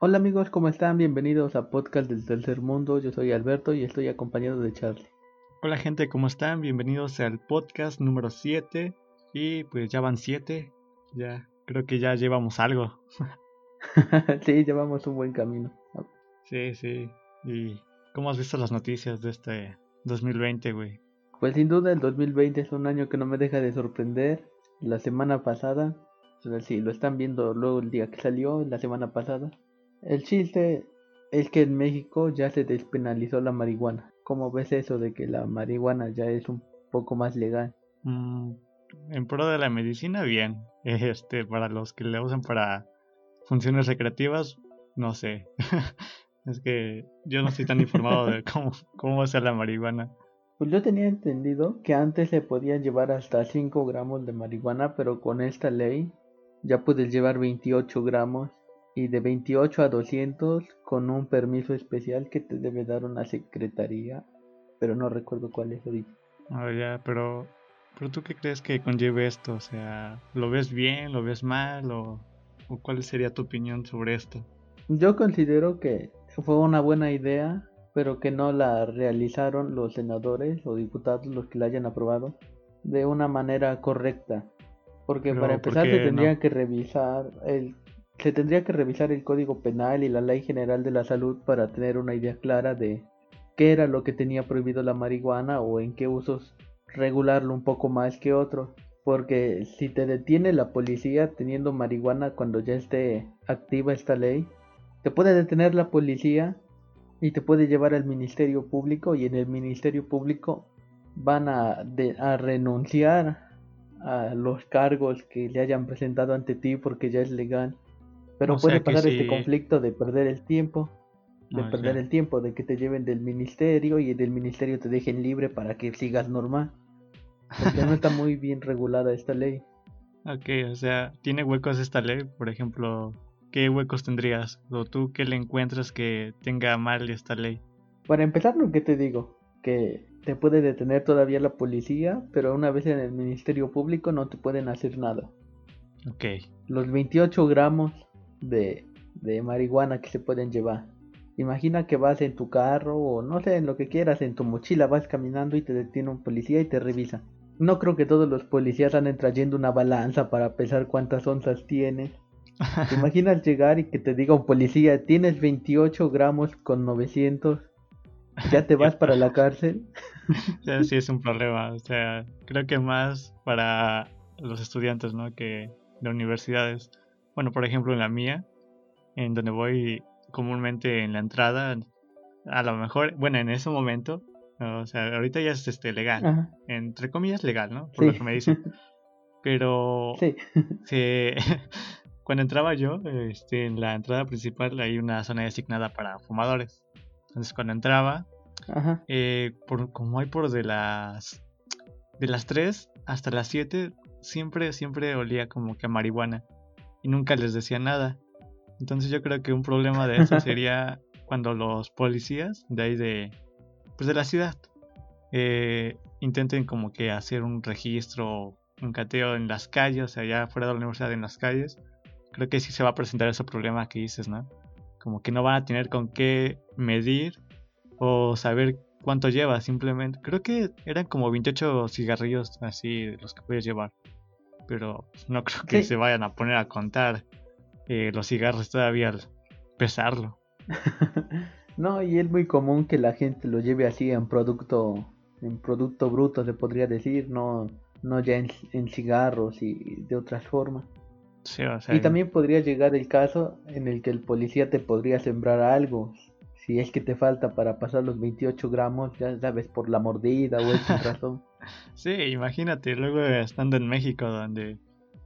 Hola amigos, ¿cómo están? Bienvenidos a Podcast del Tercer Mundo. Yo soy Alberto y estoy acompañado de Charlie. Hola gente, ¿cómo están? Bienvenidos al podcast número 7 y pues ya van 7, ya creo que ya llevamos algo. sí, llevamos un buen camino. Sí, sí. ¿Y cómo has visto las noticias de este 2020, güey? Pues sin duda el 2020 es un año que no me deja de sorprender. La semana pasada, o sea, si lo están viendo luego el día que salió, la semana pasada, el chiste es que en México ya se despenalizó la marihuana. ¿Cómo ves eso de que la marihuana ya es un poco más legal? Mm, en pro de la medicina, bien. Este, para los que la usan para funciones recreativas, no sé. es que yo no estoy tan informado de cómo, cómo ser la marihuana. Pues yo tenía entendido que antes se podían llevar hasta 5 gramos de marihuana, pero con esta ley ya puedes llevar 28 gramos y de 28 a 200 con un permiso especial que te debe dar una secretaría, pero no recuerdo cuál es ahorita. Ah, ya, pero, pero tú qué crees que conlleve esto? O sea, ¿lo ves bien, lo ves mal o, o cuál sería tu opinión sobre esto? Yo considero que fue una buena idea, pero que no la realizaron los senadores o diputados los que la hayan aprobado de una manera correcta. Porque para empezar se tendría que revisar el se tendría que revisar el Código Penal y la Ley General de la Salud para tener una idea clara de qué era lo que tenía prohibido la marihuana o en qué usos regularlo un poco más que otros. Porque si te detiene la policía teniendo marihuana cuando ya esté activa esta ley, te puede detener la policía y te puede llevar al Ministerio Público y en el Ministerio Público van a, a renunciar a los cargos que le hayan presentado ante ti porque ya es legal pero puede pasar este conflicto de perder el tiempo, de ah, perder el tiempo, de que te lleven del ministerio y del ministerio te dejen libre para que sigas normal. Porque no está muy bien regulada esta ley. Ok, o sea, ¿tiene huecos esta ley? Por ejemplo, ¿qué huecos tendrías? ¿O tú qué le encuentras que tenga mal esta ley? Para empezar, lo que te digo, que te puede detener todavía la policía, pero una vez en el Ministerio Público no te pueden hacer nada. Ok. Los 28 gramos de, de marihuana que se pueden llevar. Imagina que vas en tu carro o no sé, en lo que quieras, en tu mochila vas caminando y te detiene un policía y te revisa. No creo que todos los policías anden trayendo una balanza para pesar cuántas onzas tienes. ¿Te imaginas llegar y que te diga un policía, tienes 28 gramos con 900? ¿Ya te vas para la cárcel? sí, es un problema. O sea, creo que más para los estudiantes, ¿no? Que de universidades bueno, por ejemplo, en la mía, en donde voy comúnmente en la entrada, a lo mejor, bueno, en ese momento, o sea, ahorita ya es este legal, entre comillas legal, ¿no? Por lo que me dicen. Pero sí. cuando entraba yo, este, en la entrada principal hay una zona designada para fumadores. Entonces cuando entraba, eh, por, como hay por de las de las 3 hasta las 7, siempre, siempre olía como que a marihuana y nunca les decía nada. Entonces yo creo que un problema de eso sería cuando los policías de ahí de, pues de la ciudad eh, intenten como que hacer un registro, un cateo en las calles, o sea, allá fuera de la universidad en las calles. Creo que sí se va a presentar ese problema que dices, ¿no? Como que no van a tener con qué medir o saber cuánto lleva, simplemente. Creo que eran como 28 cigarrillos así los que puedes llevar pero no creo que se vayan a poner a contar eh, los cigarros todavía al pesarlo. no, y es muy común que la gente lo lleve así en producto, en producto bruto, se podría decir, no, no ya en, cigarros y de otras formas. y también podría llegar el caso en el que el policía te podría sembrar algo, si es que te falta para pasar los 28 gramos, ya sabes, por la mordida o esa razón. Sí, imagínate, luego estando en México, donde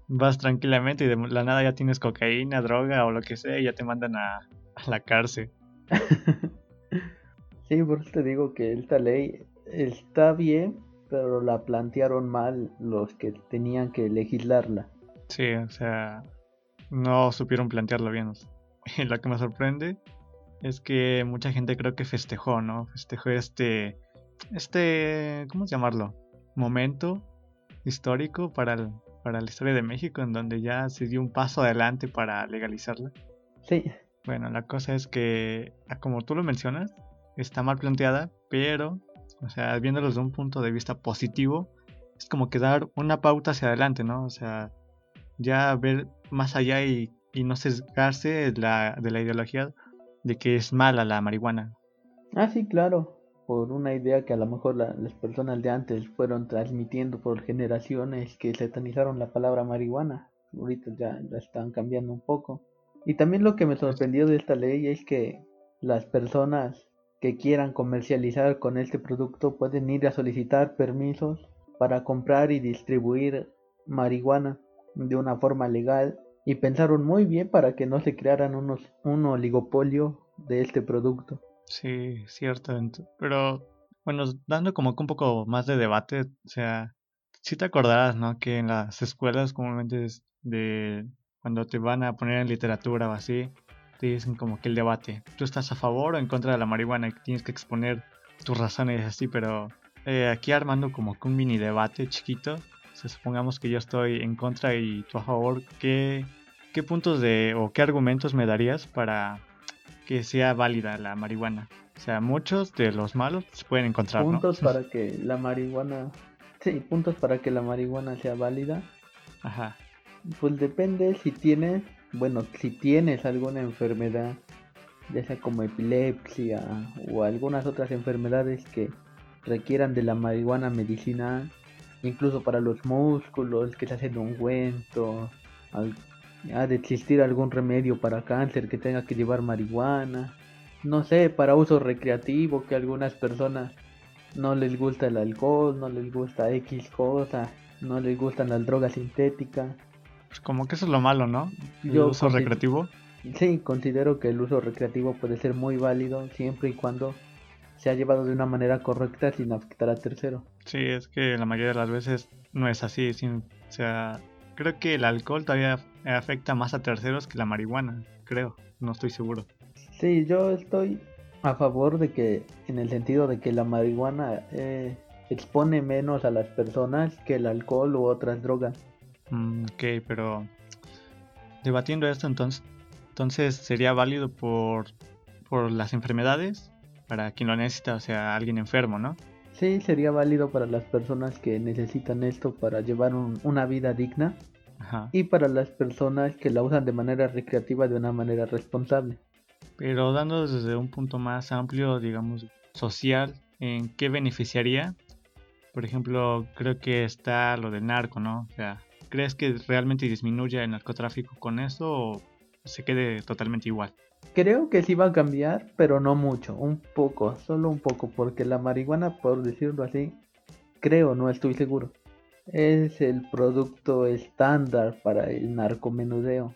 vas tranquilamente y de la nada ya tienes cocaína, droga o lo que sea, y ya te mandan a, la cárcel. sí, por eso te digo que esta ley está bien, pero la plantearon mal los que tenían que legislarla. Sí, o sea, no supieron plantearlo bien. Y lo que me sorprende es que mucha gente creo que festejó, ¿no? Festejó este, este, ¿cómo llamarlo? Momento histórico para, para la historia de México, en donde ya se dio un paso adelante para legalizarla. Sí, Bueno, la cosa es que, ah, como tú lo mencionas, está mal planteada, pero, o sea, viéndolo desde un punto de vista positivo, es como que dar una pauta hacia adelante, ¿no? O sea, ya ver más allá y, no sesgarse de la, de la ideología de que es mala la marihuana. Ah, sí, claro, por una idea que a lo mejor las personas de antes fueron transmitiendo por generaciones que satanizaron la palabra marihuana. Ahorita ya la están cambiando un poco. Y también lo que me sorprendió de esta ley es que las personas que quieran comercializar con este producto pueden ir a solicitar permisos para comprar y distribuir marihuana de una forma legal y pensaron muy bien para que no se crearan unos, un oligopolio de este producto. Sí, cierto. Pero bueno, dando como que un poco más de debate, o sea, si te acordarás, ¿no? Que en las escuelas comúnmente de cuando te van a poner en literatura o así, te dicen como que el debate, tú estás a favor o en contra de la marihuana y tienes que exponer tus razones así, pero eh, aquí armando como que un mini debate chiquito, si supongamos que yo estoy en contra y tú a favor, ¿qué, qué puntos de o qué argumentos me darías para que sea válida la marihuana? O sea, muchos de los malos se pueden encontrar. Puntos para que la marihuana, sí, puntos para que la marihuana sea válida. Ajá. Pues depende si tienes, bueno, si tienes alguna enfermedad, ya sea como epilepsia o algunas otras enfermedades que requieran de la marihuana medicinal, incluso para los músculos, que se hacen ungüento, ha de existir algún remedio para cáncer que tenga que llevar marihuana, no sé, para uso recreativo, que a algunas personas no les gusta el alcohol, no les gusta X cosa, no les gustan las drogas sintéticas. Pues como que eso es lo malo, ¿no? El uso recreativo. Sí, considero que el uso recreativo puede ser muy válido siempre y cuando se ha llevado de una manera correcta sin afectar a tercero. Sí, es que la mayoría de las veces no es así. Sin, o sea, creo que el alcohol todavía afecta más a terceros que la marihuana, creo, no estoy seguro. Sí, yo estoy a favor de que, en el sentido de que la marihuana eh, expone menos a las personas que el alcohol u otras drogas. Mm, ok, pero debatiendo esto entonces, entonces sería válido por, por las enfermedades para quien lo necesita, o sea, alguien enfermo, ¿no? Sí, sería válido para las personas que necesitan esto para llevar una vida digna y para las personas que la usan de manera recreativa de una manera responsable. Pero dando desde un punto más amplio, digamos, social, ¿en qué beneficiaría? Por ejemplo, creo que está lo del narco, ¿no? O sea, ¿Crees que realmente disminuya el narcotráfico con eso o se quede totalmente igual? Creo que sí va a cambiar, pero no mucho, un poco, solo un poco, porque la marihuana, por decirlo así, creo, no estoy seguro, es el producto estándar para el narcomenudeo.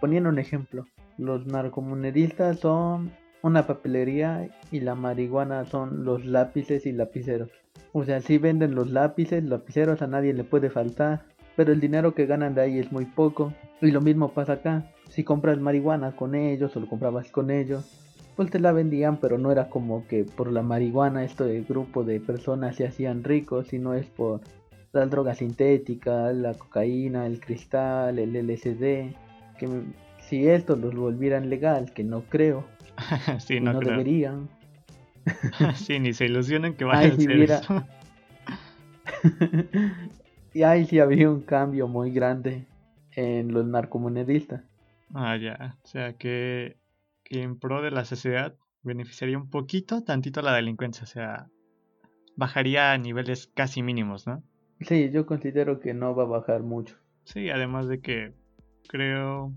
Poniendo un ejemplo, los narcomenudistas son una papelería y la marihuana son los lápices y lapiceros. O sea, si venden los lápices, lapiceros a nadie le puede faltar pero el dinero que ganan de ahí es muy poco. Y lo mismo pasa acá. Si compras marihuana con ellos o lo comprabas con ellos, pues te la vendían, pero no era como que por la marihuana este grupo de personas se hacían ricos, sino es por las drogas sintéticas, la cocaína, el cristal, el LSD, que si esto los volvieran legal, que no creo, sí, no, deberían. sí, ni se ilusionen que vayan a hacer eso. Y ahí sí había un cambio muy grande en los narcomonedistas. Ah, ya. O sea que, en pro de la sociedad beneficiaría un poquito, tantito la delincuencia. O sea, bajaría a niveles casi mínimos, ¿no? Sí, yo considero que no va a bajar mucho. Sí, además de que creo,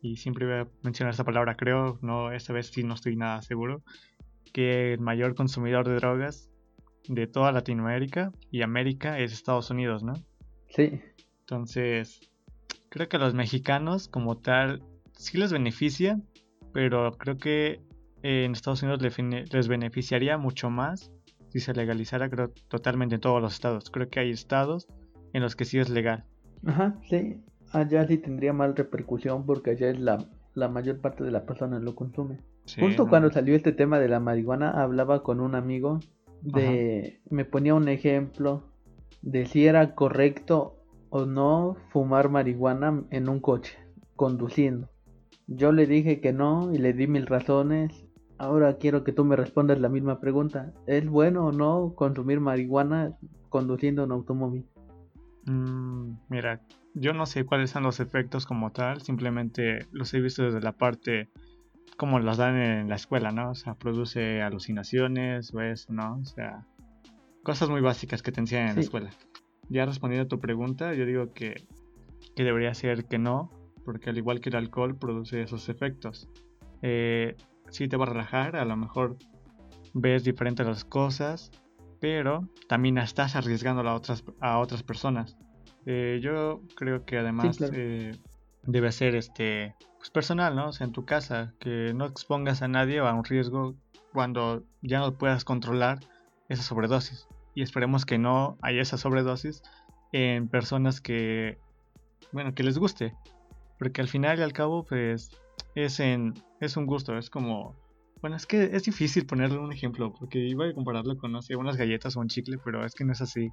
y siempre voy a mencionar esta palabra creo, no, esta vez sí no estoy nada seguro, que el mayor consumidor de drogas de toda Latinoamérica y América es Estados Unidos, ¿no? Sí. Entonces, creo que a los mexicanos como tal sí les beneficia, pero creo que en Estados Unidos les beneficiaría mucho más si se legalizara creo, totalmente en todos los estados. Creo que hay estados en los que sí es legal. Ajá, sí. Allá sí tendría mal repercusión porque allá es la, la mayor parte de la persona lo consume. Justo cuando salió este tema de la marihuana, hablaba con un amigo de... Me ponía un ejemplo de si era correcto o no fumar marihuana en un coche, conduciendo. Yo le dije que no y le di mil razones. Ahora quiero que tú me respondas la misma pregunta. ¿Es bueno o no consumir marihuana conduciendo un automóvil? Mm, mira, yo no sé cuáles son los efectos como tal, simplemente los he visto desde la parte como los dan en la escuela, ¿no? O sea, produce alucinaciones o eso, ¿no? O sea, cosas muy básicas que te enseñan en la escuela. Ya respondiendo a tu pregunta, yo digo que, que debería ser que no, porque al igual que el alcohol produce esos efectos. Eh, sí te va a relajar, a lo mejor ves diferentes las cosas, pero también estás arriesgando a otras, a otras personas. Eh, yo creo que además eh, debe ser este pues personal, ¿no? O sea, en tu casa, que no expongas a nadie a un riesgo cuando ya no puedas controlar esa sobredosis. Y esperemos que no haya esa sobredosis en personas que, bueno, que les guste. Porque al final y al cabo, pues, es, en, es un gusto, es como... Bueno, es que es difícil ponerle un ejemplo, porque iba a compararlo con, no sé, unas galletas o un chicle, pero es que no es así.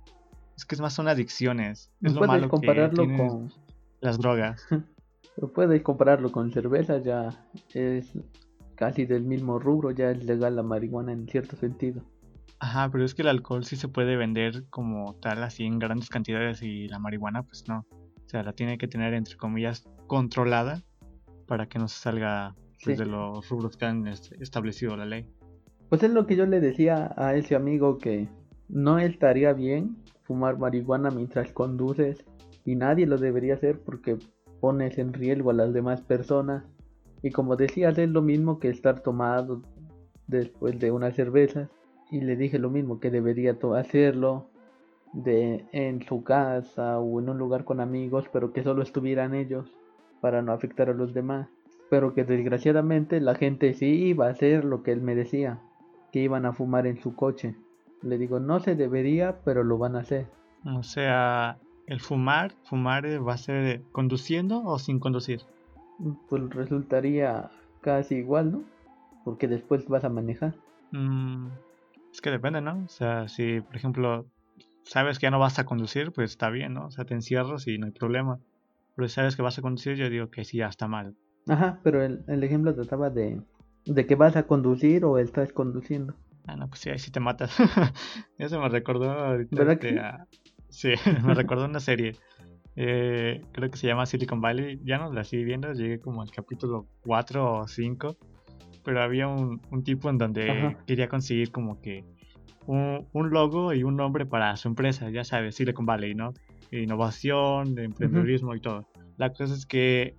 Es que es más son adicciones. Es lo malo compararlo que con las drogas. Pero puedes compararlo con cerveza, ya es casi del mismo rubro, ya es legal la marihuana en cierto sentido. Ajá, pero es que el alcohol sí se puede vender como tal, así en grandes cantidades y la marihuana pues no. O sea, la tiene que tener entre comillas controlada para que no se salga pues, de los rubros que han establecido la ley. Pues es lo que yo le decía a ese amigo que no estaría bien fumar marihuana mientras conduces y nadie lo debería hacer porque pones en riesgo a las demás personas. Y como decías, es lo mismo que estar tomado después de una cerveza. Y le dije lo mismo, que debería hacerlo de en su casa o en un lugar con amigos, pero que solo estuvieran ellos para no afectar a los demás. Pero que desgraciadamente la gente sí iba a hacer lo que él me decía, que iban a fumar en su coche. Le digo, no se debería, pero lo van a hacer. O sea, el fumar, fumar eh, va a ser eh, conduciendo o sin conducir. Pues resultaría casi igual, ¿no? Porque después vas a manejar. Mm, es que depende, ¿no? O sea, si por ejemplo sabes que ya no vas a conducir, pues está bien, ¿no? O sea, te encierras y no hay problema. Pero si sabes que vas a conducir, yo digo que sí, ya está mal. Ajá, pero el, el ejemplo trataba de, de que vas a conducir o estás conduciendo. Ah, no, pues sí, ahí sí te matas. Eso me recordó ahorita este, Sí, me recordó una serie. Eh, creo que se llama Silicon Valley. Ya no la sigo viendo, llegué como al capítulo 4 o 5. Pero había un, tipo en donde quería conseguir como que un, logo y un nombre para su empresa, ya sabes, Silicon Valley, ¿no? Innovación, de emprendedurismo y todo. La cosa es que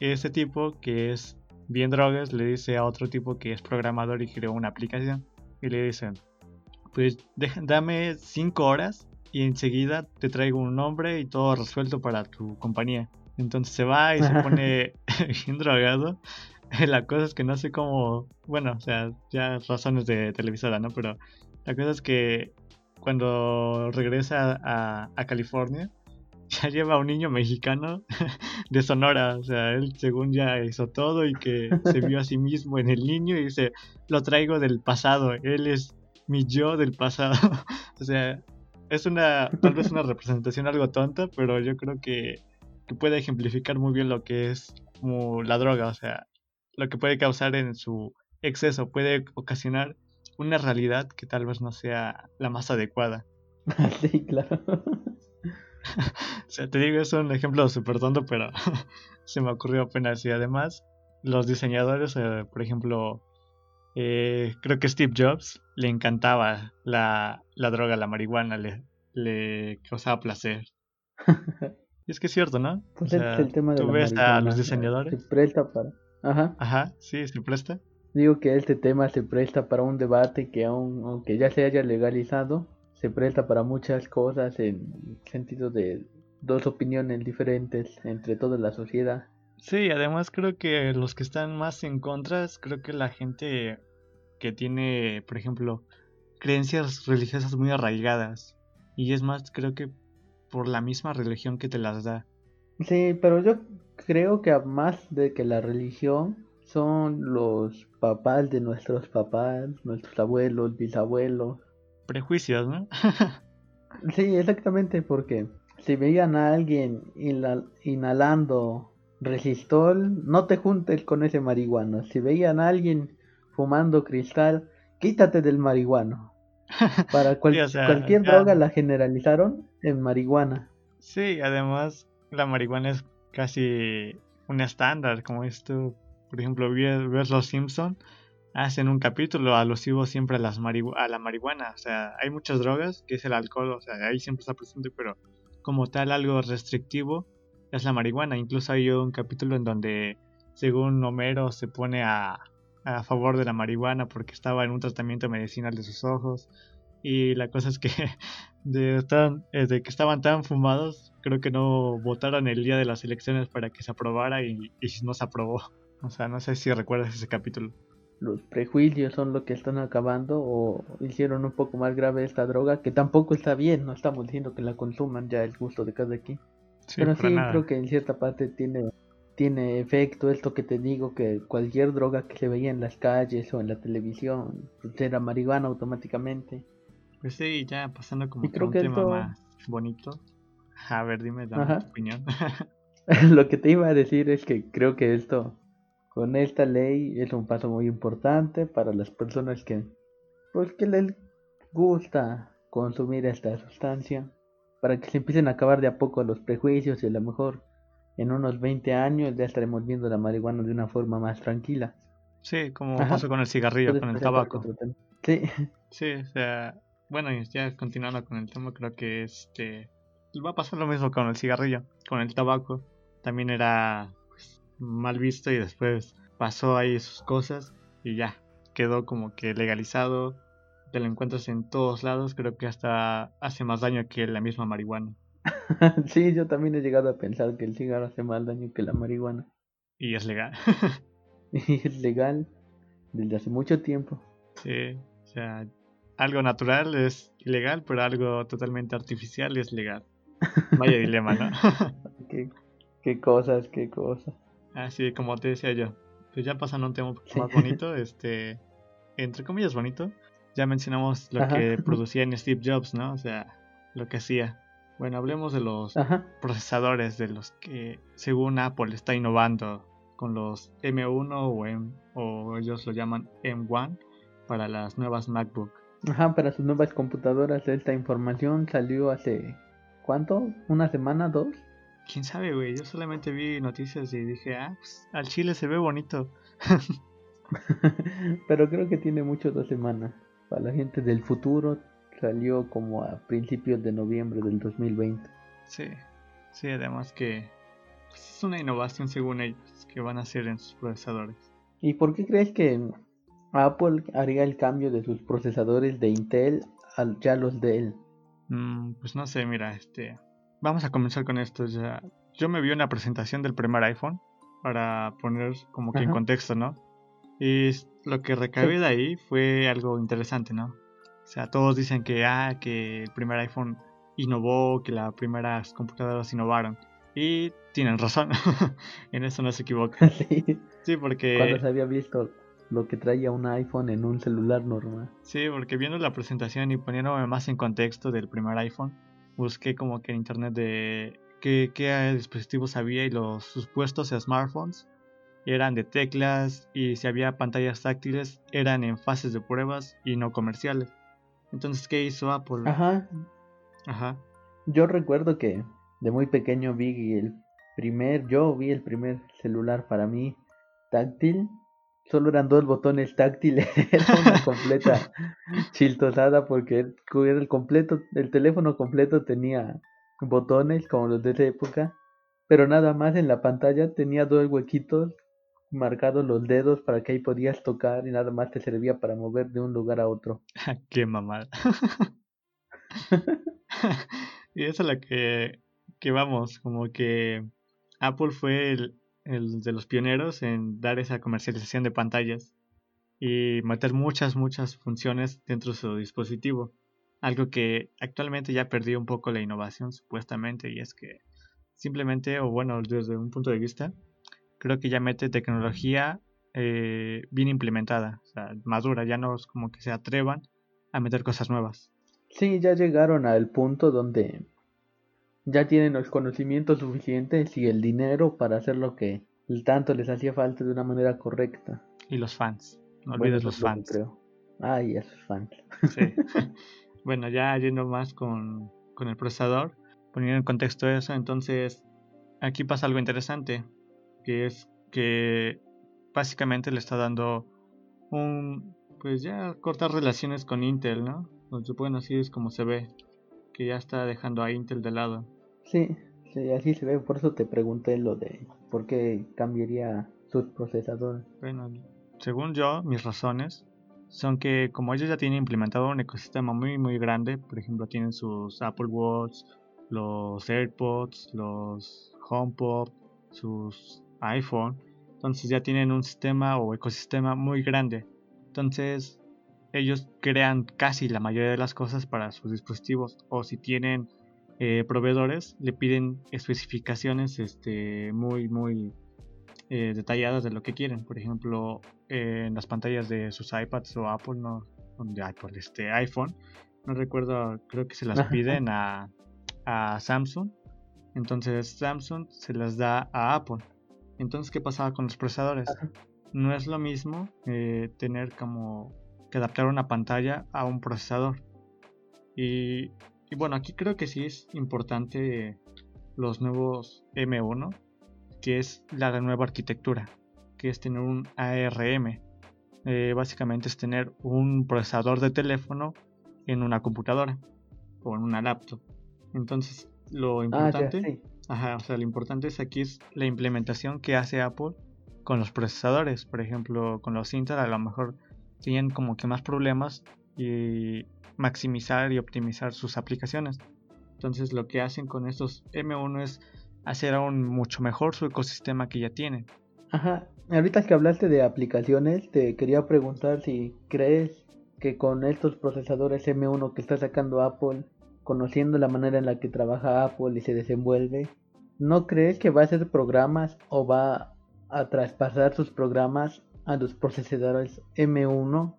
ese tipo que es bien drogas le dice a otro tipo que es programador y creó una aplicación y le dicen, pues dame 5 horas y enseguida te traigo un nombre y todo resuelto para tu compañía. Entonces se va y se pone bien drogado. La cosa es que no sé cómo, bueno, o sea, ya razones de televisora, ¿no? Pero la cosa es que cuando regresa a, California, ya lleva a un niño mexicano de Sonora. O sea, él según ya hizo todo y que se vio a sí mismo en el niño y dice, lo traigo del pasado, él es mi yo del pasado. o sea, es una, tal vez una representación algo tonta, pero yo creo que, que puede ejemplificar muy bien lo que es como la droga, o sea, lo que puede causar en su exceso, puede ocasionar una realidad que tal vez no sea la más adecuada. Sí, claro. o sea, te digo, es un ejemplo súper tonto, pero se me ocurrió apenas. Y además, los diseñadores, eh, por ejemplo, eh, creo que Steve Jobs le encantaba la, la droga, la marihuana, le, le causaba placer. y es que es cierto, ¿no? Pues el tema de tú ves a los diseñadores. Se presta para. Ajá. Ajá, sí, se presta. Digo que este tema se presta para un debate que aunque ya se haya legalizado, se presta para muchas cosas en sentido de dos opiniones diferentes entre toda la sociedad. Sí, además creo que los que están más en contra, creo que la gente que tiene, por ejemplo, creencias religiosas muy arraigadas. Y es más, creo que por la misma religión que te las da. Sí, pero yo creo que más de que la religión son los papás de nuestros papás, nuestros abuelos, bisabuelos. Prejuicios, ¿no? sí, exactamente, porque si veían a alguien inhalando resistol, no te juntes con ese marihuano. Si veían a alguien fumando cristal, quítate del marihuano. Para cualquier droga la generalizaron en marihuana. Sí, además la marihuana es casi un estándar, como esto, por ejemplo, ves Los Simpson hacen un capítulo alusivo siempre a, las a la marihuana, o sea, hay muchas drogas, que es el alcohol, o sea, ahí siempre está presente, pero como tal algo restrictivo es la marihuana, incluso hay un capítulo en donde según Homero se pone a, favor de la marihuana porque estaba en un tratamiento medicinal de sus ojos. Y la cosa es que eh, de que estaban tan fumados, creo que no votaron el día de las elecciones para que se aprobara y, y no se aprobó. O sea, no sé si recuerdas ese capítulo. Los prejuicios son lo que están acabando o hicieron un poco más grave esta droga, que tampoco está bien, no estamos diciendo que la consuman, ya el gusto de cada quien. Pero sí, creo que en cierta parte tiene tiene efecto esto que te digo, que cualquier droga que se veía en las calles o en la televisión pues, era marihuana automáticamente. Pues sí, ya pasando como un tema más bonito. A ver, dime, dame tu opinión. Lo que te iba a decir es que creo que esto, con esta ley, es un paso muy importante para las personas que, pues que les gusta consumir esta sustancia, para que se empiecen a acabar de a poco los prejuicios y a lo mejor en unos 20 años ya estaremos viendo la marihuana de una forma más tranquila. Sí, como pasó con el cigarrillo, con el tabaco. Sí. Sí, o sea, bueno, ya continuando con el tema, creo que este va a pasar lo mismo con el cigarrillo, con el tabaco. También era pues, mal visto y después pasó ahí sus cosas y ya quedó como que legalizado. Te lo encuentras en todos lados, creo que hasta hace más daño que la misma marihuana. sí, yo también he llegado a pensar que el cigarro hace más daño que la marihuana. Y es legal. y es legal desde hace mucho tiempo. Sí, o sea, algo natural es ilegal, pero algo totalmente artificial es legal. Vaya dilema, ¿no? qué, cosas, qué cosas. Así como te decía yo. Pues ya pasando a un tema un poco más bonito, este, entre comillas bonito, ya mencionamos lo que producía en Steve Jobs, ¿no? O sea, lo que hacía. Bueno, hablemos de los procesadores de los que según Apple está innovando con los M1 o, M, o ellos lo llaman M1 para las nuevas MacBook. Ajá, para sus nuevas computadoras esta información salió hace ¿cuánto? ¿Una semana? ¿Dos? ¿Quién sabe, güey? Yo solamente vi noticias y dije, ah, pues, al chile se ve bonito. Pero creo que tiene mucho dos semanas. Para la gente del futuro Salió como a principios de noviembre del 2020. Sí, sí, además que pues, es una innovación según ellos que van a hacer en sus procesadores. ¿Y por qué crees que Apple haría el cambio de sus procesadores de Intel a ya los de él? Mm, pues no sé, mira, este, vamos a comenzar con esto ya. Yo me vi una presentación del primer iPhone para poner como que en contexto, ¿no? Y lo que recabé de ahí fue algo interesante, ¿no? O sea, todos dicen que, ah, que el primer iPhone innovó, que las primeras computadoras innovaron. Y tienen razón, en eso no se equivocan. Sí. sí, porque... Cuando se había visto lo que traía un iPhone en un celular normal. Sí, porque viendo la presentación y poniéndome más en contexto del primer iPhone, busqué como que en internet de qué, qué dispositivos había y los supuestos smartphones eran de teclas y si había pantallas táctiles eran en fases de pruebas y no comerciales. Entonces, ¿qué hizo Apple? Ajá. Ajá. Yo recuerdo que de muy pequeño vi el primer, yo vi el primer celular para mí táctil. Solo eran dos botones táctiles, era una completa chiltosada porque el completo, el teléfono completo tenía botones como los de esa época, pero nada más en la pantalla tenía dos huequitos marcados los dedos para que ahí podías tocar y nada más te servía para mover de un lugar a otro. Qué mamada. y eso es lo que, que vamos, como que Apple fue el, el de los pioneros en dar esa comercialización de pantallas y meter muchas, muchas funciones dentro de su dispositivo. Algo que actualmente ya perdió un poco la innovación supuestamente y es que simplemente, o bueno, desde un punto de vista, creo que ya mete tecnología eh, bien implementada, madura, ya no es como que se atrevan a meter cosas nuevas. Sí, ya llegaron al punto donde ya tienen los conocimientos suficientes y el dinero para hacer lo que tanto les hacía falta de una manera correcta. Y los fans, no olvides los fans. Creo. Ay, esos fans. Sí. bueno, ya yendo más con, con el procesador, poniendo en contexto eso, entonces aquí pasa algo interesante, que es que básicamente le está dando un, pues ya cortar relaciones con Intel, ¿no? Bueno, así es como se ve, que ya está dejando a Intel de lado. Sí, sí, así se ve, por eso te pregunté lo de por qué cambiaría sus procesadores. Bueno, según yo, mis razones son que como ellos ya tienen implementado un ecosistema muy muy grande, por ejemplo tienen sus Apple Watch, los AirPods, los HomePod, sus iPhone, entonces ya tienen un sistema o ecosistema muy grande. Entonces ellos crean casi la mayoría de las cosas para sus dispositivos o si tienen eh, proveedores le piden especificaciones este, muy muy eh, detalladas de lo que quieren. Por ejemplo, en las pantallas de sus iPads o Apple, no, de Apple, este iPhone, no recuerdo, creo que se las piden a, a Samsung. Entonces Samsung se las da a Apple. Entonces, ¿qué pasaba con los procesadores? No es lo mismo eh, tener como que adaptar una pantalla a un procesador. Y, y, bueno, aquí creo que sí es importante los nuevos M1, que es la nueva arquitectura, que es tener un ARM. Eh, básicamente es tener un procesador de teléfono en una computadora o en una laptop. Entonces, lo ah, importante, ajá, o sea, lo importante es aquí es la implementación que hace Apple con los procesadores. Por ejemplo, con los Intel a lo mejor tienen como que más problemas y maximizar y optimizar sus aplicaciones. Entonces, lo que hacen con estos M1 es hacer aún mucho mejor su ecosistema que ya tienen. Ajá, ahorita que hablaste de aplicaciones, te quería preguntar si crees que con estos procesadores M1 que está sacando Apple conociendo la manera en la que trabaja Apple y se desenvuelve, ¿no crees que va a hacer programas o va a traspasar sus programas a los procesadores M1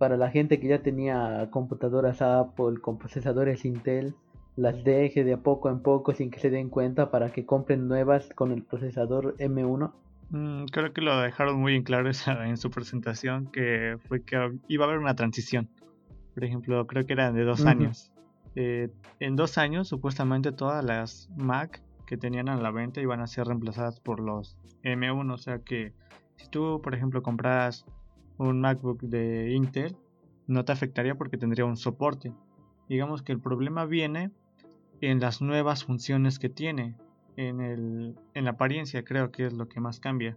para la gente que ya tenía computadoras Apple con procesadores Intel? las deje de a poco en poco sin que se den cuenta para que compren nuevas con el procesador M1? Mm, creo que lo dejaron muy en claro en su presentación, que fue que iba a haber una transición. Por ejemplo, creo que eran de dos años. Eh, en dos años, supuestamente todas las Mac que tenían a la venta iban a ser reemplazadas por los M1. O sea que si tú, por ejemplo, compras un MacBook de Intel, no te afectaría porque tendría un soporte. Digamos que el problema viene en las nuevas funciones que tiene. En, el, en la apariencia creo que es lo que más cambia.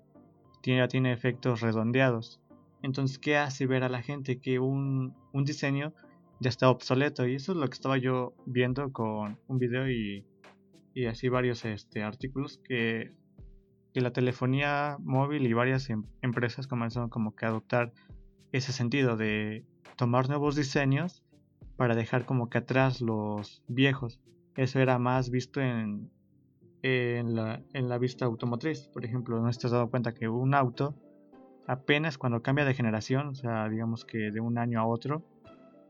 Tiene, tiene efectos redondeados. Entonces, ¿qué hace ver a la gente que un, un diseño ya está obsoleto. Y eso es lo que estaba yo viendo con un video y, y así varios este, artículos que, que, la telefonía móvil y varias em, empresas comenzaron como que a adoptar ese sentido de tomar nuevos diseños para dejar como que atrás los viejos. Eso era más visto en, en, la, en la vista automotriz. Por ejemplo, no te has dado cuenta que un auto apenas cuando cambia de generación, o sea, digamos que de un año a otro,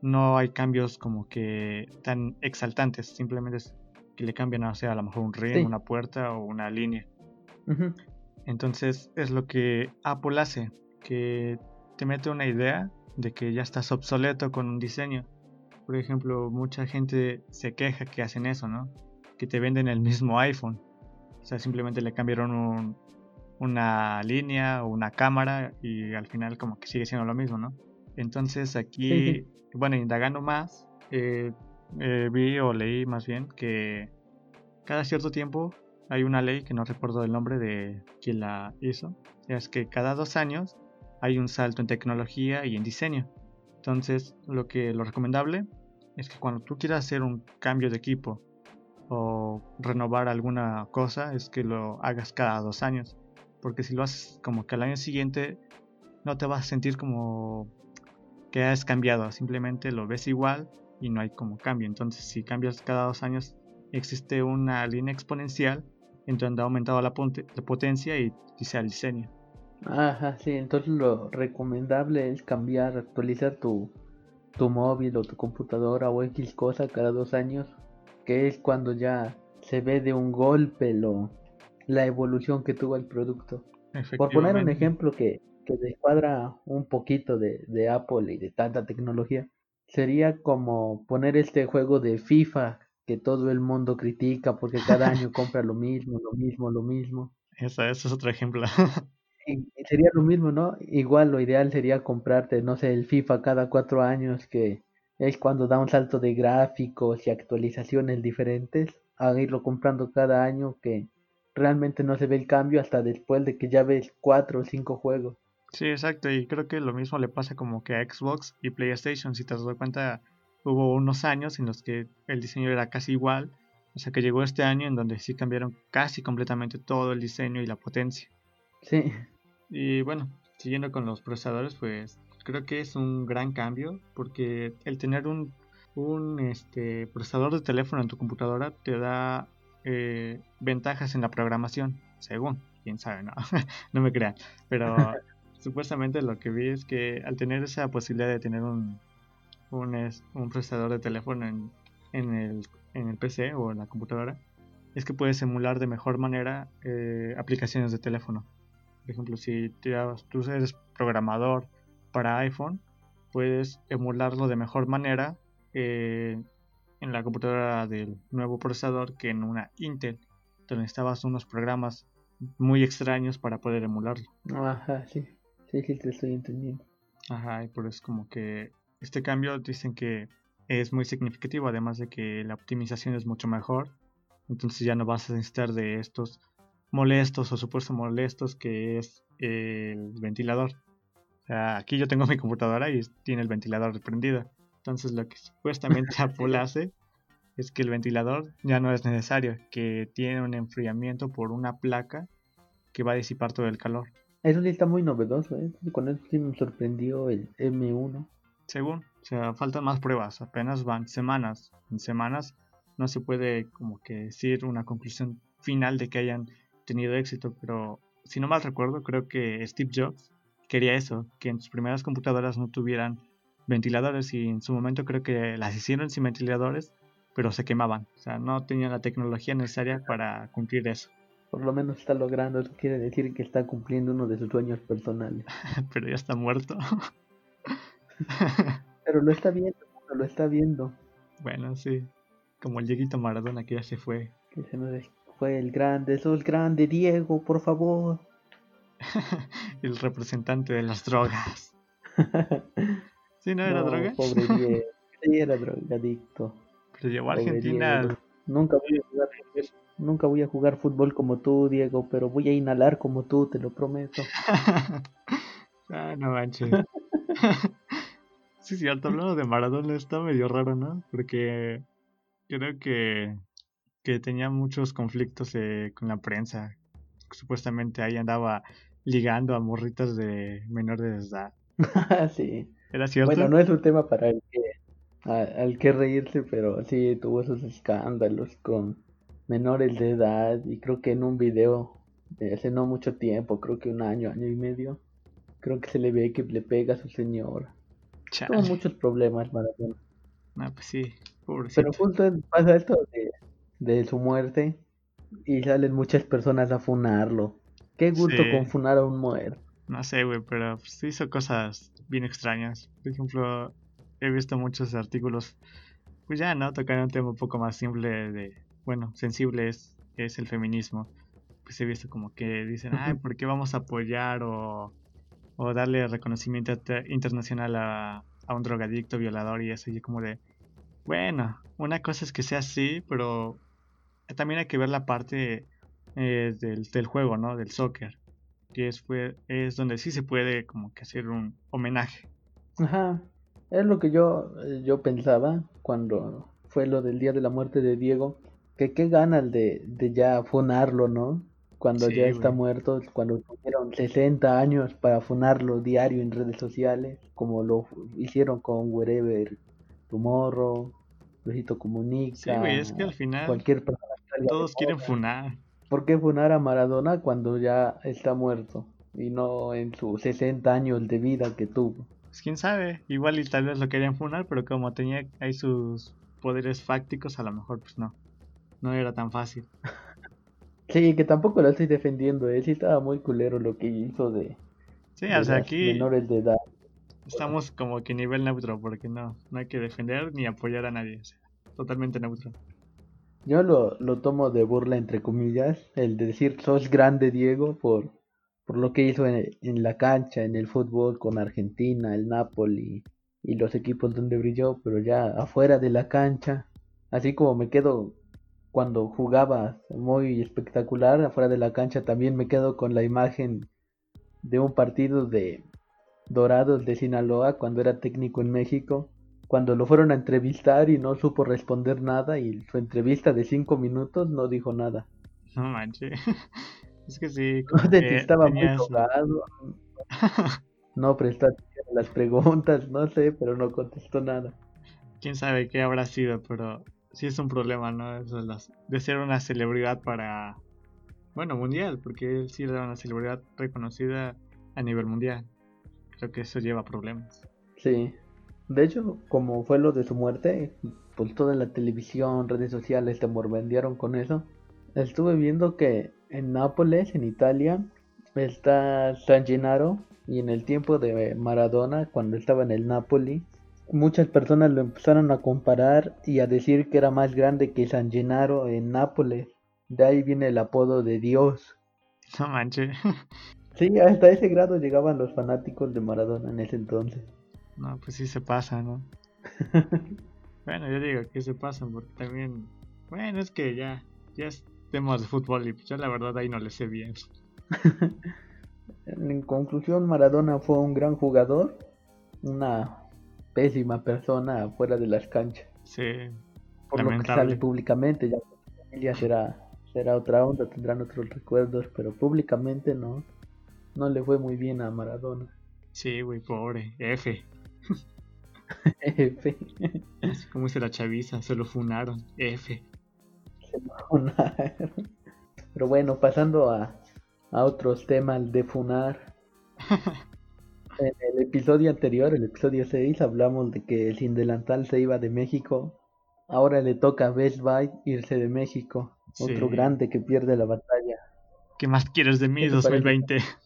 no hay cambios como que tan exaltantes, simplemente es que le cambian, o sea, a lo mejor un ring, una puerta o una línea. Entonces es lo que Apple hace, que te mete una idea de que ya estás obsoleto con un diseño. Por ejemplo, mucha gente se queja que hacen eso, ¿no? Que te venden el mismo iPhone. O sea, simplemente le cambiaron una línea o una cámara y al final como que sigue siendo lo mismo, ¿no? Entonces aquí bueno, indagando más, eh, eh, vi o leí más bien que cada cierto tiempo hay una ley que no recuerdo el nombre de quien la hizo. Es que cada dos años hay un salto en tecnología y en diseño. Entonces, lo que lo recomendable es que cuando tú quieras hacer un cambio de equipo o renovar alguna cosa, es que lo hagas cada dos años. Porque si lo haces como que al año siguiente, no te vas a sentir como que has cambiado, simplemente lo ves igual y no hay como cambio. Entonces, si cambias cada dos años, existe una línea exponencial en donde ha aumentado la, potencia y quizá el diseño. Ajá, sí, entonces lo recomendable es cambiar, actualizar tu, tu móvil o tu computadora o X cosa cada dos años, que es cuando ya se ve de un golpe lo la evolución que tuvo el producto. Por poner un ejemplo que, que descuadra un poquito de, de Apple y de tanta tecnología, sería como poner este juego de FIFA que todo el mundo critica porque cada año compra lo mismo, lo mismo, lo mismo. Eso, eso es otro ejemplo. y, sería lo mismo, ¿no? Igual lo ideal sería comprarte, no sé, el FIFA cada cuatro años, que es cuando da un salto de gráficos y actualizaciones diferentes, a irlo comprando cada año que realmente no se ve el cambio hasta después de que ya ves cuatro o cinco juegos. Sí, exacto, y creo que lo mismo le pasa como que a Xbox y PlayStation, si te das cuenta, hubo unos años en los que el diseño era casi igual, o sea que llegó este año en donde sí cambiaron casi completamente todo el diseño y la potencia. Sí. Y bueno, siguiendo con los procesadores, pues creo que es un gran cambio porque el tener un, un este, procesador de teléfono en tu computadora te da eh, ventajas en la programación, según, quién sabe, no, no me crean, pero supuestamente lo que vi es que al tener esa posibilidad de tener un, un, un procesador de teléfono en, en, el, en el PC o en la computadora, es que puedes emular de mejor manera eh, aplicaciones de teléfono. Por ejemplo, si tú eres programador para iPhone, puedes emularlo de mejor manera eh, en la computadora del nuevo procesador que en una Intel, donde necesitabas unos programas muy extraños para poder emularlo. Ajá, sí, sí, sí, te estoy entendiendo. Ajá, y por eso como que este cambio dicen que es muy significativo, además de que la optimización es mucho mejor. Entonces ya no vas a necesitar de estos molestos o supuestos molestos que es el ventilador. O sea, aquí yo tengo mi computadora y tiene el ventilador prendido. Entonces lo que supuestamente Apple hace es que el ventilador ya no es necesario, que tiene un enfriamiento por una placa que va a disipar todo el calor. Eso sí está muy novedoso, ¿eh? Con eso sí me sorprendió el M1 según, o sea, faltan más pruebas, apenas van semanas. En semanas no se puede como que decir una conclusión final de que hayan tenido éxito, pero si no mal recuerdo, creo que Steve Jobs quería eso, que en sus primeras computadoras no tuvieran ventiladores y en su momento creo que las hicieron sin ventiladores, pero se quemaban, o sea, no tenían la tecnología necesaria para cumplir eso. Por lo menos está logrando, eso quiere decir que está cumpliendo uno de sus sueños personales. pero ya está muerto. Pero lo está viendo, lo está viendo. Bueno, sí. Como el Dieguito Maradona que ya se fue. Que se me fue el grande, sos grande, Diego, por favor. el representante de las drogas. ¿Sí no era droga? Pobre Diego. Sí, era drogadicto. Pero llevó a Argentina. Nunca voy a jugar Nunca voy a jugar fútbol como tú, Diego, pero voy a inhalar como tú, te lo prometo. ah, no manches. Sí, cierto, hablando de Maradona está medio raro, ¿no? Porque creo que, que tenía muchos conflictos eh, con la prensa. Supuestamente ahí andaba ligando a morritas de menores de edad. sí. ¿Era cierto? Bueno, no es un tema para el que, al que reírse, pero sí tuvo esos escándalos con menores de edad y creo que en un video de hace no mucho tiempo, creo que un año, año y medio, creo que se le ve que le pega a su señora. Tuvo muchos problemas Maradona. Ah, pues sí, pobrecito. Pero justo pasa esto de, de, su muerte y salen muchas personas a funarlo. Qué gusto con funar a un muerto. No sé, güey, pero pues, hizo cosas bien extrañas. Por ejemplo, he visto muchos artículos, pues ya, ¿no? Tocar un tema un poco más simple de, bueno, sensible es, es el feminismo. Pues he visto como que dicen, ay, ¿por qué vamos a apoyar o o darle reconocimiento internacional a, un drogadicto, violador y eso. Y como de, bueno, una cosa es que sea así, pero también hay que ver la parte eh, del, juego, ¿no? Del soccer. Que es, fue, es donde sí se puede como que hacer un homenaje. Ajá. Es lo que yo, yo pensaba cuando fue lo del día de la muerte de Diego. Que qué ganas de, de ya fonarlo, ¿no? cuando ya está muerto, cuando tuvieron 60 años para funarlo diario en redes sociales, como lo hicieron con Wherever Tomorrow, Luisito Comunica. Sí, güey, es que al final cualquier persona todos quieren funar. ¿Por qué funar a Maradona cuando ya está muerto y no en sus 60 años de vida que tuvo? Pues quién sabe, igual y tal vez lo querían funar, pero como tenía ahí sus poderes fácticos, a lo mejor pues no. no era tan fácil. Sí, que tampoco lo estoy defendiendo, ¿eh? sí estaba muy culero lo que hizo de, sí, o sea, aquí menores de edad. Estamos como que nivel neutro, porque no, no hay que defender ni apoyar a nadie, totalmente neutro. Yo lo, lo tomo de burla entre comillas, el de decir sos grande Diego por, por lo que hizo en, en la cancha, en el fútbol con Argentina, el Napoli y los equipos donde brilló, pero ya afuera de la cancha, así como me quedo cuando jugaba muy espectacular afuera de la cancha, también me quedo con la imagen de un partido de Dorados de Sinaloa cuando era técnico en México, cuando lo fueron a entrevistar y no supo responder nada y su entrevista de cinco minutos no dijo nada. No manches. Es que sí. estaba muy no prestaste las preguntas, no sé, pero no contestó nada. Quién sabe qué habrá sido, pero sí es un problema, ¿no? Eso de ser una celebridad para, bueno, mundial, porque él sí era una celebridad reconocida a nivel mundial. Creo que eso lleva problemas. Sí. De hecho, como fue lo de su muerte, pues toda la televisión, redes sociales te morbendearon con eso. Estuve viendo que en Nápoles, en Italia, está San Gennaro, y en el tiempo de Maradona, cuando estaba en el Napoli, muchas personas lo empezaron a comparar y a decir que era más grande que San Gennaro en Nápoles. De ahí viene el apodo de Dios. No manches. Sí, hasta ese grado llegaban los fanáticos de Maradona en ese entonces. No, pues sí se pasa, ¿no? bueno, yo digo que se pasa porque también... Bueno, es que ya, ya es temas de fútbol y pues yo la verdad ahí no le sé bien. En conclusión, Maradona fue un gran jugador, una pésima persona fuera de las canchas. Sí. Por lo que sale públicamente, ya la familia será, será otra onda, tendrán otros recuerdos, pero públicamente no, no le fue muy bien a Maradona. Sí, güey, pobre, F. F. Así como dice la chaviza, se lo funaron, F. Se lo funaron. Pero bueno, pasando a, a otros temas de funar. en el episodio anterior, el episodio 6, hablamos de que el sin delantal se iba de México. Ahora le toca a Best Buy irse de México. Otro grande que pierde la batalla. ¿Qué más quieres de mí 2020?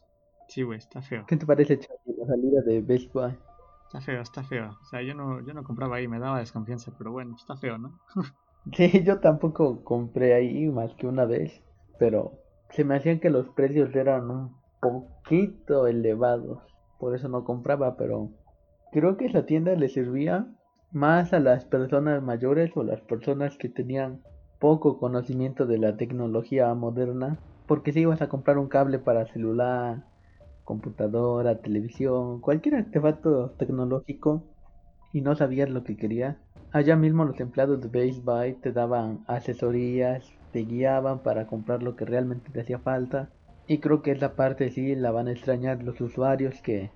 Sí, güey, está feo. ¿Qué te parece, Charlie, la salida de Best Buy? Está feo, está feo. O sea, yo no, yo no compraba ahí, me daba desconfianza, pero bueno, está feo, ¿no? sí, yo tampoco compré ahí más que una vez, pero se me hacían que los precios eran un poquito elevados. Por eso no compraba, pero creo que esa tienda le servía más a las personas mayores o las personas que tenían poco conocimiento de la tecnología moderna. Porque si ibas a comprar un cable para celular, computadora, televisión, cualquier artefacto tecnológico y no sabías lo que querías, allá mismo los empleados de Base Buy te daban asesorías, te guiaban para comprar lo que realmente te hacía falta. Y creo que esa parte sí la van a extrañar los usuarios que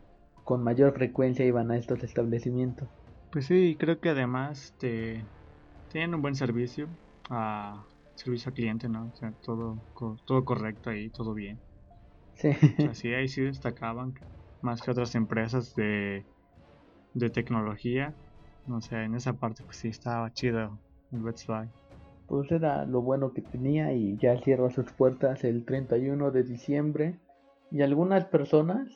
con mayor frecuencia iban a estos establecimientos. Pues sí, creo que además te tienen un buen servicio, a servicio al cliente, ¿no? O sea, todo, todo correcto ahí, todo bien. Sí. Así ahí sí destacaban más que otras empresas de, de tecnología. O sea, en esa parte pues sí estaba chido el Best Buy pues era lo bueno que tenía y ya cierra sus puertas el 31 de diciembre. Y algunas personas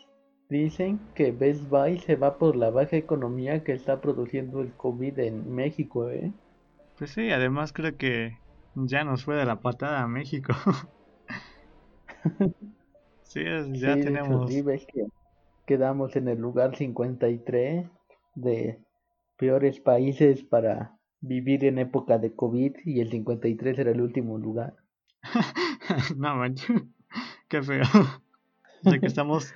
dicen que Best Buy se va por la baja economía que está produciendo el COVID en México, ¿eh? Pues sí, además creo que ya nos fue de la patada a México. sí, ya tenemos... sí, ves que quedamos en el lugar 53 de peores países para vivir en época de COVID y el 53 era el último lugar. no manches, qué feo. O sea que estamos,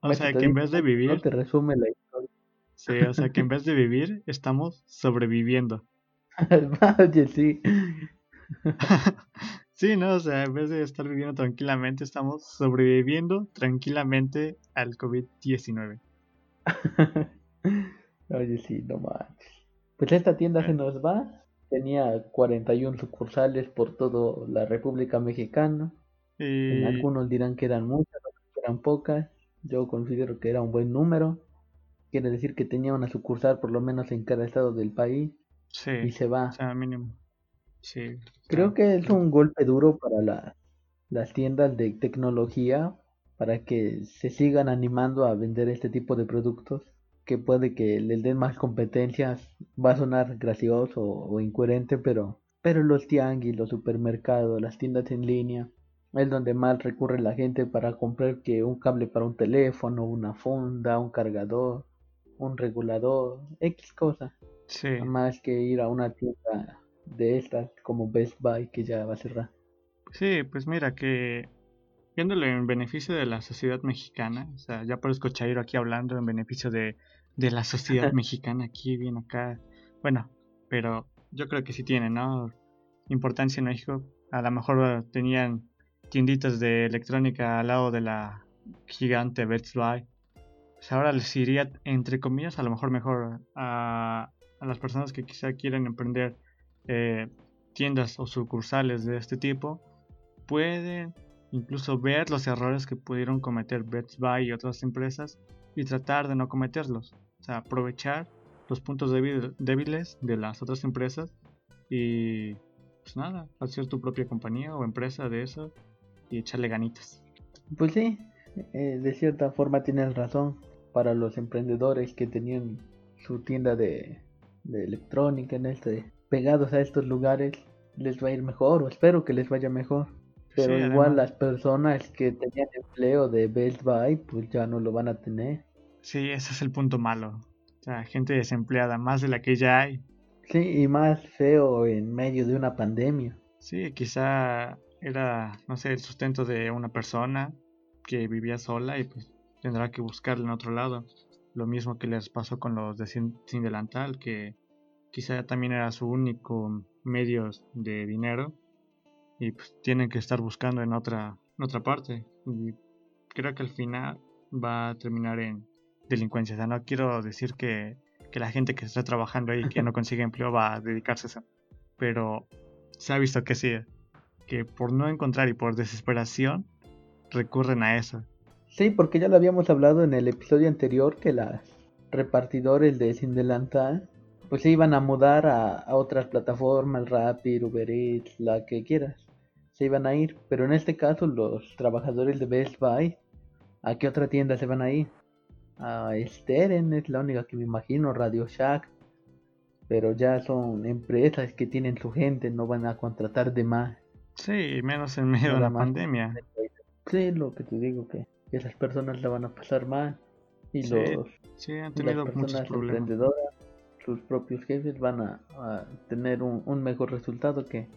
o sea que en vez de vivir... No te resume la historia. Sí, o sea que en vez de vivir estamos sobreviviendo. Vaya, sí. sí, no, o sea, en vez de estar viviendo tranquilamente, estamos sobreviviendo tranquilamente al COVID-19. Oye, sí, no manches. Pues esta tienda se nos va. Tenía 41 sucursales por toda la República Mexicana. Algunos dirán que eran muchas, otros que eran pocas. Yo considero que era un buen número. Quiere decir que tenía una sucursal por lo menos en cada estado del país. Sí. Y se va. O sea, mínimo. Sí. Creo que es un golpe duro para las tiendas de tecnología para que se sigan animando a vender este tipo de productos que puede que les den más competencias va a sonar gracioso o incoherente pero pero los tianguis los supermercados las tiendas en línea es donde más recurre la gente para comprar que un cable para un teléfono una funda un cargador un regulador x cosa sí. más que ir a una tienda de estas como Best Buy que ya va a cerrar sí pues mira que viéndolo en beneficio de la sociedad mexicana, o sea, ya parezco Chairo aquí hablando en beneficio de, de la sociedad mexicana, aquí, bien acá. Bueno, pero yo creo que sí tiene, ¿no? Importancia en México. A lo mejor tenían tienditas de electrónica al lado de la gigante Best Buy. Pues ahora les iría, entre comillas, a lo mejor mejor a, a las personas que quizá quieren emprender eh, tiendas o sucursales de este tipo. Pueden incluso ver los errores que pudieron cometer Best Buy y otras empresas y tratar de no cometerlos. O sea, aprovechar los puntos débiles de las otras empresas y pues nada, hacer tu propia compañía o empresa de eso y echarle ganitas. Pues sí, eh, de cierta forma tienes razón. Para los emprendedores que tenían su tienda de, de electrónica en este, pegados a estos lugares, les va a ir mejor o espero que les vaya mejor. Pero igual las personas que tenían empleo de Best Buy, pues ya no lo van a tener. Sí, ese es el punto malo. O sea, gente desempleada, más de la que ya hay. Sí, y más feo en medio de una pandemia. Sí, quizá era, no sé, el sustento de una persona que vivía sola y pues tendrá que buscarle en otro lado. Lo mismo que les pasó con los de Sin, Sin Delantal, que quizá también era su único medio de dinero y pues tienen que estar buscando en otra, otra parte. Y creo que al final va a terminar en delincuencia. O sea, no quiero decir que, que la gente que está trabajando ahí que no consigue empleo va a dedicarse a eso. Pero se ha visto que sí, que por no encontrar y por desesperación recurren a eso. Sí, porque ya lo habíamos hablado en el episodio anterior que las repartidores de Sin Delantal pues se iban a mudar a, a otras plataformas, Rapid, Uber Eats, la que quieras se iban a ir, pero en este caso los trabajadores de Best Buy, ¿a qué otra tienda se van a ir? A Steren es la única que me imagino, Radio Shack, pero ya son empresas que tienen su gente, no van a contratar de más. Sí, menos en medio de la pandemia. Sí, lo que te digo, que esas personas la van a pasar mal. Y los sí, han tenido muchos problemas. sus propios jefes van a, tener un mejor resultado que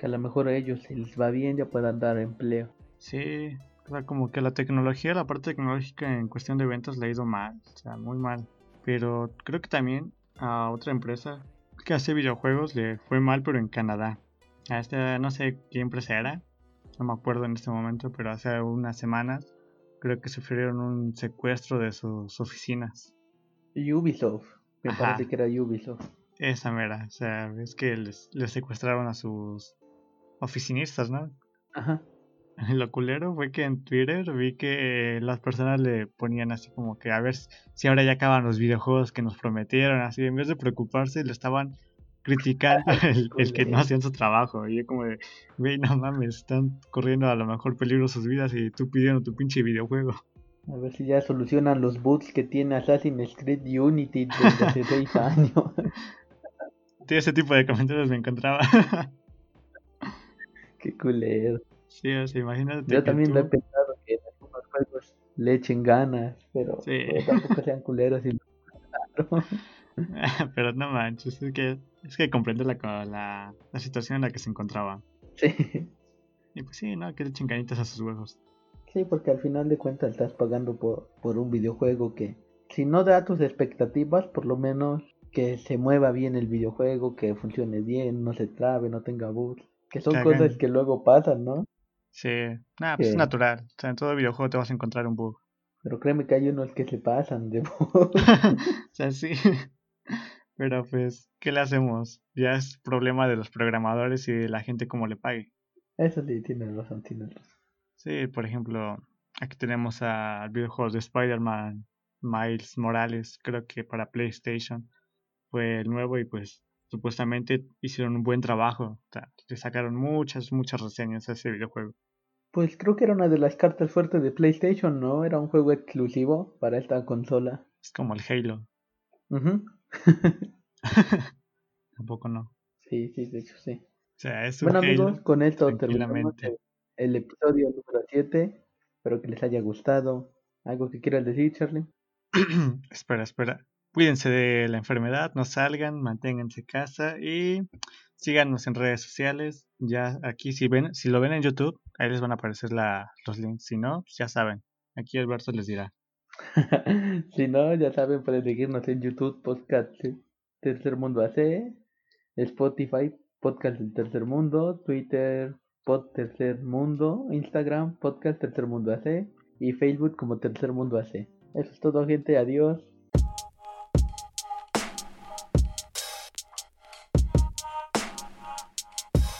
que a lo mejor a ellos si les va bien ya puedan dar empleo. Sí, o sea, como que la tecnología, la parte tecnológica en cuestión de ventas le ha ido mal, o sea, muy mal. Pero creo que también a otra empresa que hace videojuegos le fue mal, pero en Canadá. A esta, no sé qué empresa era, no me acuerdo en este momento, pero hace unas semanas creo que sufrieron un secuestro de sus oficinas. Ubisoft, me parece que era Ubisoft. Esa mera, o sea, es que les, les secuestraron a sus oficinistas, ¿no? Ajá. Lo culero fue que en Twitter vi que las personas le ponían así como que a ver si ahora ya acaban los videojuegos que nos prometieron, así en vez de preocuparse le estaban criticando el, que no hacían su trabajo. Y yo como de, güey, no mames, están corriendo a lo mejor peligro sus vidas y tú pidiendo tu pinche videojuego. A ver si ya solucionan los boots que tiene Assassin's Creed Unity desde hace seis años. Sí, ese tipo de comentarios me encontraba. Qué culero. Sí, o sea, imagínate. Yo también lo he pensado que en algunos juegos le echen ganas, pero, tampoco sean culeros y Pero no manches, es que, es que comprende la, la, la, situación en la que se encontraba. Sí. Y pues sí, ¿no? Que le echen ganitas a sus huevos. Sí, porque al final de cuentas estás pagando por, por un videojuego que, si no da tus expectativas, por lo menos que se mueva bien el videojuego, que funcione bien, no se trabe, no tenga bugs. Que son cosas que luego pasan, ¿no? Sí, nada, pues es natural. O sea, en todo videojuego te vas a encontrar un bug. Pero créeme que hay unos que se pasan de bug. o sea, sí. Pero pues, ¿qué le hacemos? Ya es problema de los programadores y de la gente como le pague. Eso sí, tienes razón, tienes razón. Sí, por ejemplo, aquí tenemos al videojuego de Spider-Man Miles Morales, creo que para PlayStation fue el nuevo y pues supuestamente hicieron un buen trabajo. le sacaron muchas, muchas reseñas a ese videojuego. Pues creo que era una de las cartas fuertes de PlayStation, ¿no? Era un juego exclusivo para esta consola. Es como el Halo. Tampoco no. Sí, sí, de hecho sí. O sea, es bueno amigos, con esto terminamos el episodio número 7. Espero que les haya gustado. ¿Algo que quieras decir, Charlie? espera, espera. Cuídense de la enfermedad, no salgan, manténganse casa y síganos en redes sociales. Ya aquí si ven, si lo ven en YouTube, ahí les van a aparecer la, los links. Si no, pues ya saben. Aquí Alberto les dirá. si no, ya saben, pueden seguirnos en YouTube, Podcast Tercer Mundo AC, Spotify, Podcast del Tercer Mundo, Twitter, Pod Tercer Mundo, Instagram, Podcast Tercer Mundo AC y Facebook como Tercer Mundo AC. Eso es todo, gente. Adiós.